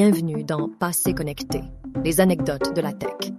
Bienvenue dans Passé connecté, les anecdotes de la tech.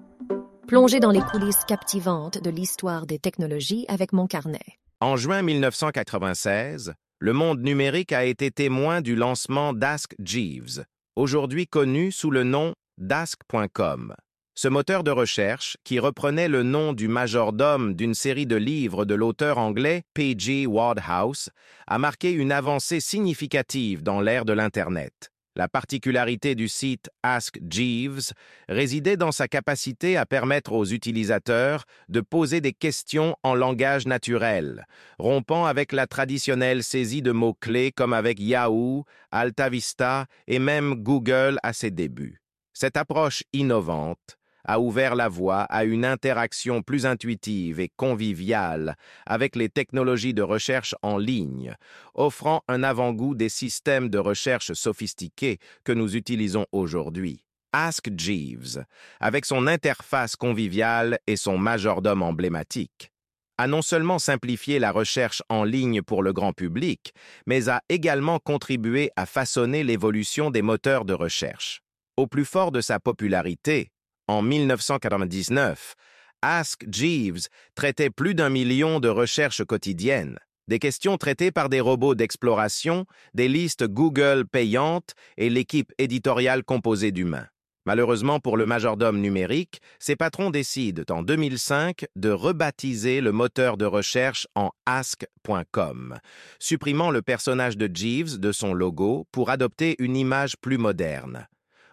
Plongez dans les coulisses captivantes de l'histoire des technologies avec mon carnet. En juin 1996, le monde numérique a été témoin du lancement d'Ask Jeeves, aujourd'hui connu sous le nom d'Ask.com. Ce moteur de recherche, qui reprenait le nom du majordome d'une série de livres de l'auteur anglais P.G. Wardhouse, a marqué une avancée significative dans l'ère de l'Internet. La particularité du site Ask Jeeves résidait dans sa capacité à permettre aux utilisateurs de poser des questions en langage naturel, rompant avec la traditionnelle saisie de mots-clés comme avec Yahoo, AltaVista et même Google à ses débuts. Cette approche innovante a ouvert la voie à une interaction plus intuitive et conviviale avec les technologies de recherche en ligne, offrant un avant-goût des systèmes de recherche sophistiqués que nous utilisons aujourd'hui. Ask Jeeves, avec son interface conviviale et son majordome emblématique, a non seulement simplifié la recherche en ligne pour le grand public, mais a également contribué à façonner l'évolution des moteurs de recherche. Au plus fort de sa popularité, en 1999, Ask Jeeves traitait plus d'un million de recherches quotidiennes, des questions traitées par des robots d'exploration, des listes Google payantes et l'équipe éditoriale composée d'humains. Malheureusement pour le majordome numérique, ses patrons décident en 2005 de rebaptiser le moteur de recherche en ask.com, supprimant le personnage de Jeeves de son logo pour adopter une image plus moderne.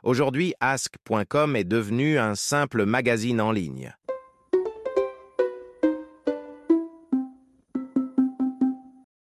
Aujourd'hui, ask.com est devenu un simple magazine en ligne.